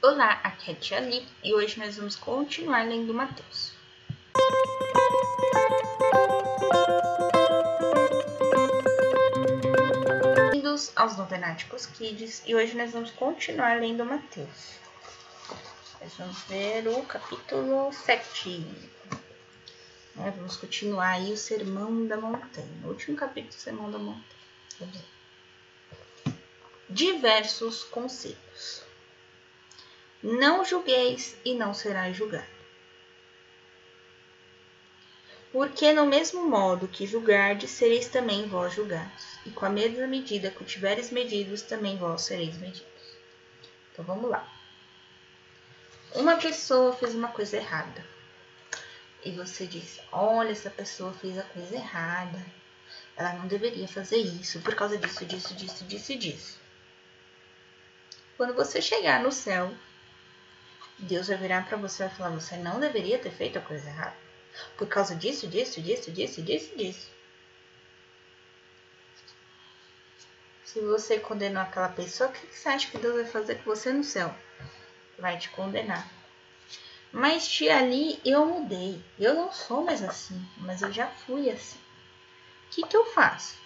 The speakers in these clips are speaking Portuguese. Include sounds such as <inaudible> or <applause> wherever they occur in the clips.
Olá, aqui é a Tia Ali e hoje nós vamos continuar lendo Mateus. Bem-vindos aos Novenáticos Kids e hoje nós vamos continuar lendo Mateus. Nós vamos ver o capítulo 7. Né, vamos continuar aí o Sermão da Montanha, o último capítulo do Sermão da Montanha. Diversos conselhos. Não julgueis e não será julgado. Porque no mesmo modo que julgardes, sereis também vós julgados, e com a mesma medida que tiveres medidos, também vós sereis medidos. Então vamos lá. Uma pessoa fez uma coisa errada. E você diz: Olha, essa pessoa fez a coisa errada. Ela não deveria fazer isso por causa disso, disso, disso, disso disso. Quando você chegar no céu, Deus vai virar para você e vai falar: você não deveria ter feito a coisa errada. Por causa disso, disso, disso, disso, disso, disso. Se você condenou aquela pessoa, o que você acha que Deus vai fazer com você no céu? Vai te condenar. Mas tia ali, eu mudei. Eu não sou mais assim, mas eu já fui assim. O que, que eu faço?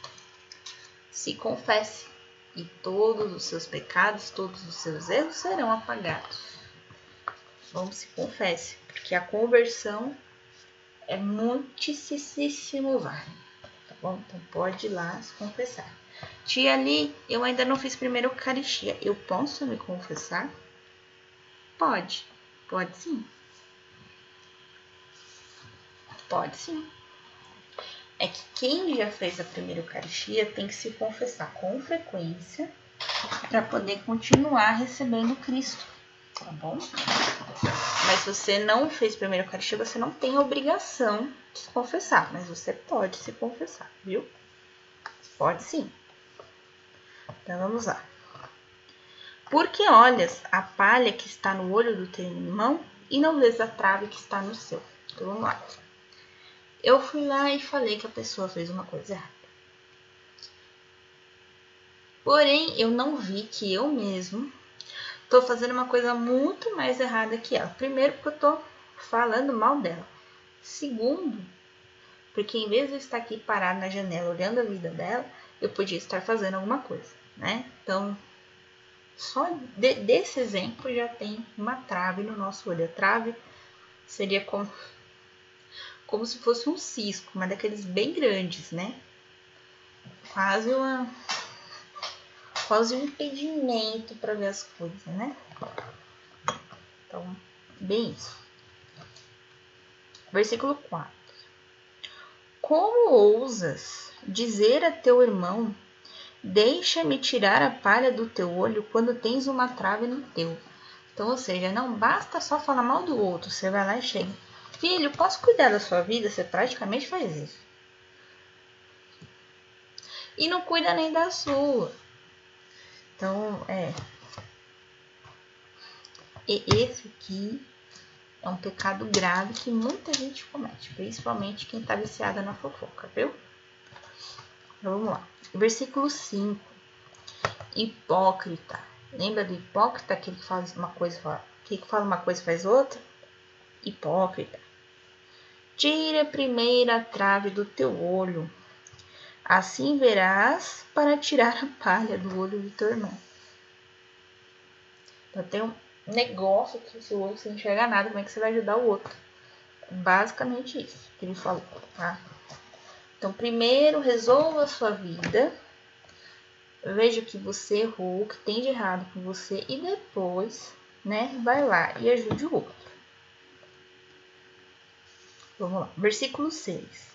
Se confesse e todos os seus pecados, todos os seus erros serão apagados. Vamos se confesse, porque a conversão é muitíssimo válido, tá bom? Então pode ir lá se confessar. Tia ali, eu ainda não fiz primeiro Eucaristia. Eu posso me confessar? Pode, pode sim. Pode sim. É que quem já fez a primeira Eucaristia tem que se confessar com frequência para poder continuar recebendo Cristo tá bom? Mas se você não fez primeiro Eucaristia, você não tem obrigação de se confessar, mas você pode se confessar, viu? Pode sim. Então vamos lá. Porque olhas a palha que está no olho do teu irmão e não vês a trave que está no seu. Então vamos lá. Eu fui lá e falei que a pessoa fez uma coisa errada. Porém, eu não vi que eu mesmo tô fazendo uma coisa muito mais errada que ela. Primeiro, porque eu tô falando mal dela. Segundo, porque em vez de eu estar aqui parado na janela olhando a vida dela, eu podia estar fazendo alguma coisa, né? Então, só de, desse exemplo já tem uma trave no nosso olho. A trave seria como, como se fosse um cisco, mas daqueles bem grandes, né? Quase uma, quase um impedimento para ver as coisas, né? Então, bem isso. Versículo 4. Como ousas dizer a teu irmão: Deixa-me tirar a palha do teu olho quando tens uma trave no teu? Então, ou seja, não basta só falar mal do outro, você vai lá e chega. Filho, posso cuidar da sua vida? Você praticamente faz isso. E não cuida nem da sua. Então, é. E esse aqui é um pecado grave que muita gente comete, principalmente quem está viciada na fofoca, viu? Então, vamos lá. Versículo 5. Hipócrita. Lembra do hipócrita, que faz uma coisa, que fala uma coisa e faz outra? Hipócrita. Tira a trave do teu olho Assim verás para tirar a palha do olho do teu irmão. Então tem um negócio que se o olho não enxerga nada, como é que você vai ajudar o outro? Basicamente isso que ele falou, tá? Então, primeiro resolva a sua vida, veja o que você errou, o que tem de errado com você e depois, né, vai lá e ajude o outro. Vamos lá, versículo 6.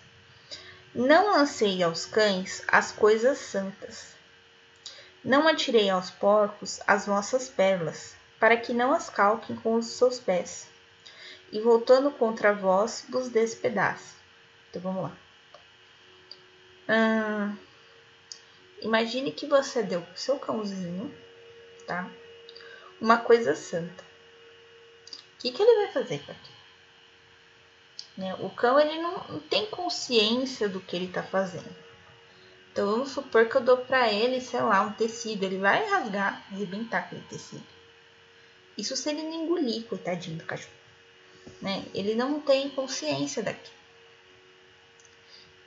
Não lancei aos cães as coisas santas. Não atirei aos porcos as vossas pérolas, para que não as calquem com os seus pés. E voltando contra vós, vos despedace. Então vamos lá. Hum, imagine que você deu pro seu cãozinho, tá? Uma coisa santa. O que, que ele vai fazer com aquilo? Né? O cão ele não, tem consciência do que ele está fazendo. Então vamos supor que eu dou para ele, sei lá, um tecido, ele vai rasgar, arrebentar aquele tecido. Isso se ele não engolir, coitadinho do cachorro. Né? Ele não tem consciência daqui.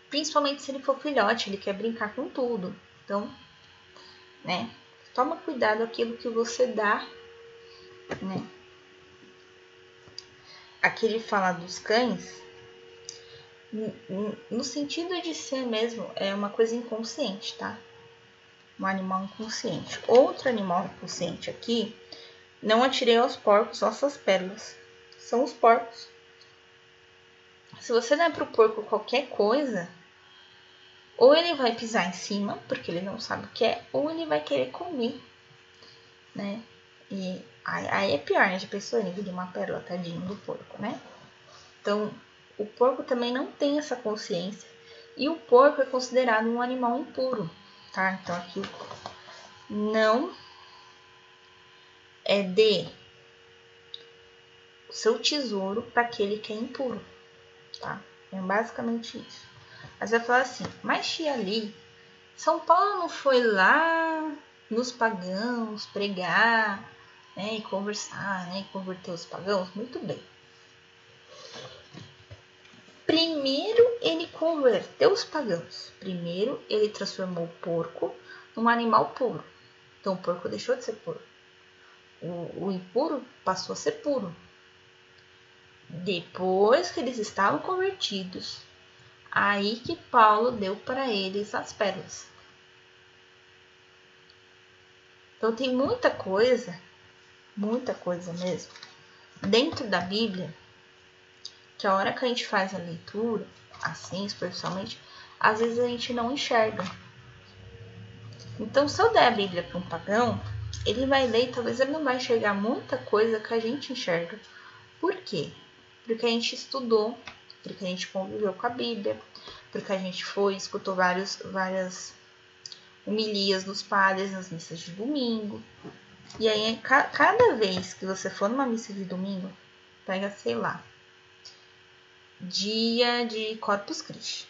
Principalmente se ele for filhote, ele quer brincar com tudo. Então, né? Toma cuidado aquilo que você dá, né? Aqui ele fala dos cães, no sentido de ser mesmo, é uma coisa inconsciente, tá? Um animal inconsciente. Outro animal inconsciente aqui, não atirei aos porcos nossas pérolas. São os porcos. Se você der para o porco qualquer coisa, ou ele vai pisar em cima, porque ele não sabe o que é, ou ele vai querer comer, né? E aí, aí é pior, né? Pessoa ele de uma pérola, tadinho do porco, né? Então, o porco também não tem essa consciência. E o porco é considerado um animal impuro, tá? Então, aqui não é de seu tesouro para aquele que é impuro, tá? É basicamente isso. Mas vai falar assim, mas tia ali, São Paulo não foi lá nos pagãos pregar, né, e conversar, né, e converter os pagãos? Muito bem. Primeiro ele converteu os pagãos. Primeiro ele transformou o porco num animal puro. Então o porco deixou de ser puro. O, o impuro passou a ser puro. Depois que eles estavam convertidos, Aí que Paulo deu para eles as pérolas. Então tem muita coisa, muita coisa mesmo, dentro da Bíblia, que a hora que a gente faz a leitura, assim, superficialmente, às vezes a gente não enxerga. Então, se eu der a Bíblia para um pagão, ele vai ler e talvez ele não vai enxergar muita coisa que a gente enxerga. Por quê? Porque a gente estudou porque a gente conviveu com a Bíblia, porque a gente foi, escutou vários, várias homilias dos padres nas missas de domingo. E aí, cada vez que você for numa missa de domingo, pega, sei lá, dia de Corpus Christi.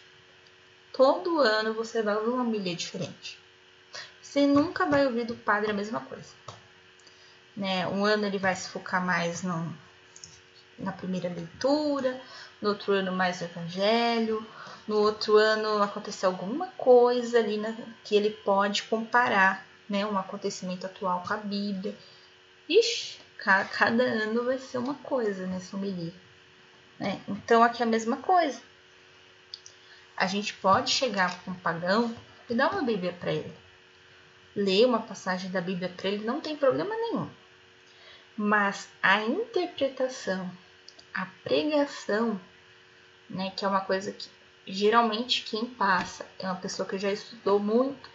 Todo ano você vai ouvir uma homilha diferente. Você nunca vai ouvir do padre a mesma coisa. Né? Um ano ele vai se focar mais no, na primeira leitura, no outro ano mais o evangelho, no outro ano aconteceu alguma coisa ali na, que ele pode comparar, né, um acontecimento atual com a Bíblia. Ixi, cada, ano vai ser uma coisa nessa homilia. Né? Então aqui é a mesma coisa. A gente pode chegar com um pagão e dar uma Bíblia para ele. Ler uma passagem da Bíblia para ele não tem problema nenhum. Mas a interpretação, a pregação né? Que é uma coisa que geralmente quem passa é uma pessoa que já estudou muito.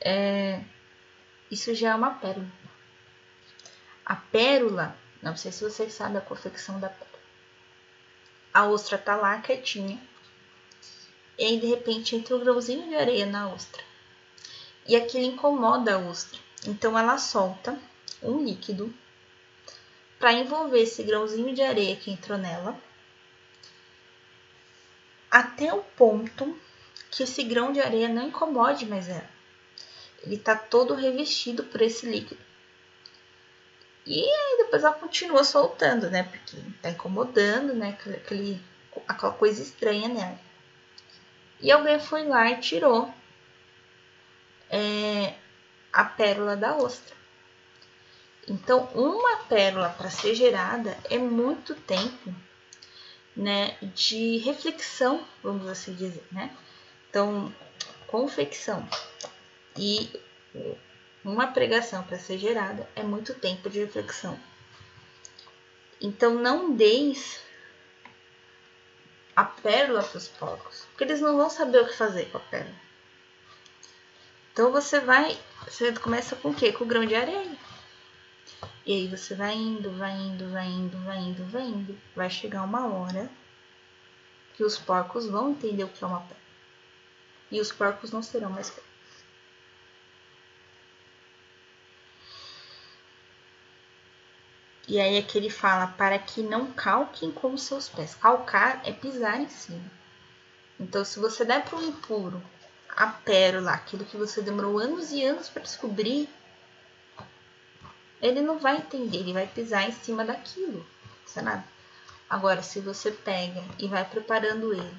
É, isso já é uma pérola. A pérola, não sei se vocês sabem a confecção da pérola. A ostra tá lá quietinha. E aí, de repente, entra um grãozinho de areia na ostra. E aquilo incomoda a ostra. Então, ela solta um líquido para envolver esse grãozinho de areia que entrou nela até o ponto que esse grão de areia não incomode mais ela. Ele está todo revestido por esse líquido. E aí depois ela continua soltando, né? Porque está incomodando, né? Aquele, aquela coisa estranha nela. E alguém foi lá e tirou é, a pérola da ostra. Então, uma pérola para ser gerada é muito tempo né, de reflexão, vamos assim dizer, né? Então, confecção e uma pregação para ser gerada é muito tempo de reflexão. Então, não deis a pérola para os porcos, porque eles não vão saber o que fazer com a pérola. Então, você vai, você começa com o quê? Com o grão de areia. E aí você vai indo, vai indo, vai indo, vai indo, vai indo. Vai chegar uma hora que os porcos vão entender o que é uma pedra. E os porcos não serão mais pedras. E aí é que ele fala para que não calquem com os seus pés. Calcar é pisar em cima. Então, se você der para o impuro a pérola, aquilo que você demorou anos e anos para descobrir, ele não vai entender, ele vai pisar em cima daquilo. É nada. Agora, se você pega e vai preparando ele,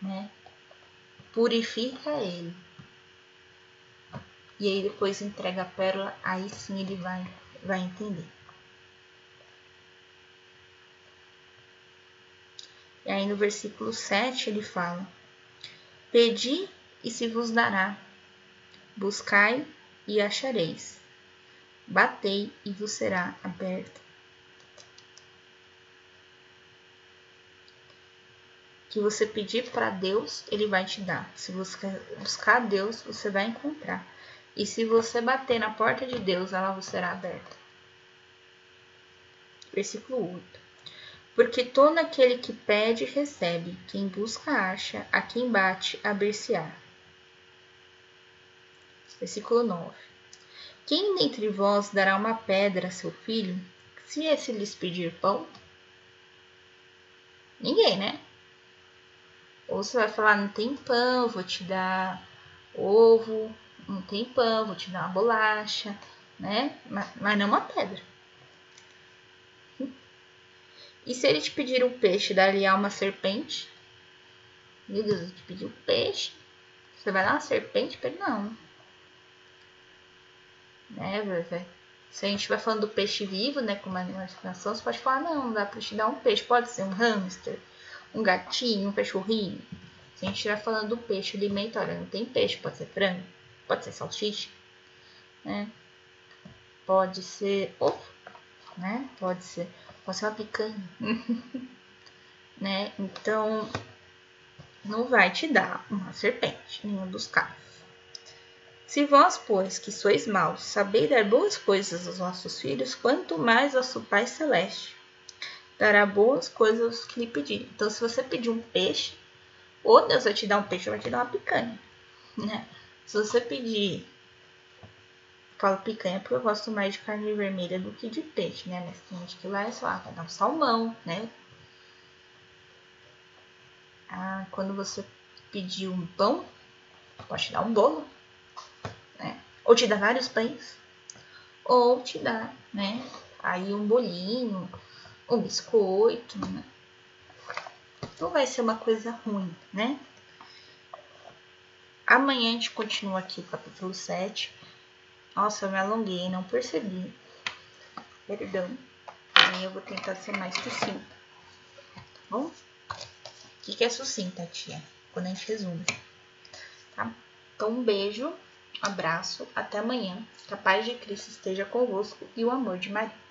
né? Purifica ele. E aí depois entrega a pérola, aí sim ele vai, vai entender. E aí no versículo 7 ele fala: Pedi e se vos dará, buscai e achareis, batei e vos será aberto. Que você pedir para Deus, ele vai te dar. Se você buscar Deus, você vai encontrar. E se você bater na porta de Deus, ela vos será aberta. Versículo 8. Porque todo aquele que pede, recebe, quem busca, acha, a quem bate, abrir-se-á. Versículo 9. Quem dentre vós dará uma pedra a seu filho, se esse lhes pedir pão? Ninguém, né? Ou você vai falar, não tem pão, vou te dar ovo, não tem pão, vou te dar uma bolacha, né? Mas, mas não uma pedra. E se ele te pedir um peixe, dar-lhe uma serpente? Meu Deus, ele te pediu peixe. Você vai dar uma serpente para ele? Não. Né, velho? Se a gente vai falando do peixe vivo, né, com uma animação, você pode falar, não, não dá para te dar um peixe. Pode ser um hamster, um gatinho, um cachorrinho. Se a gente estiver falando do peixe, alimento, olha, não tem peixe, pode ser frango, pode ser salsicha, né? Pode ser ovo, né? Pode ser Pode ser uma picanha. <laughs> né? Então, não vai te dar uma serpente, nenhum dos casos. Se vós, pois, que sois maus, sabeis dar boas coisas aos vossos filhos, quanto mais vosso Pai Celeste dará boas coisas aos que lhe pedirem. Então, se você pedir um peixe, ou Deus vai te dar um peixe ou vai te dar uma picanha. Né? Se você pedir Falo picanha porque eu gosto mais de carne vermelha do que de peixe, né? Mas tem gente que vai, sei lá, vai dar um salmão, né? Ah, quando você pedir um pão, pode te dar um bolo, né? Ou te dar vários pães, ou te dar, né? Aí um bolinho, um biscoito, né? Não vai ser uma coisa ruim, né? Amanhã a gente continua aqui o capítulo 7. Nossa, eu me alonguei, não percebi. Perdão. Aí eu vou tentar ser mais sucinta. Tá bom? O que, que é sucinta, tia? Quando a gente resume. Tá? Então, um beijo, um abraço, até amanhã. Que a paz de Cristo esteja convosco e o amor de Maria.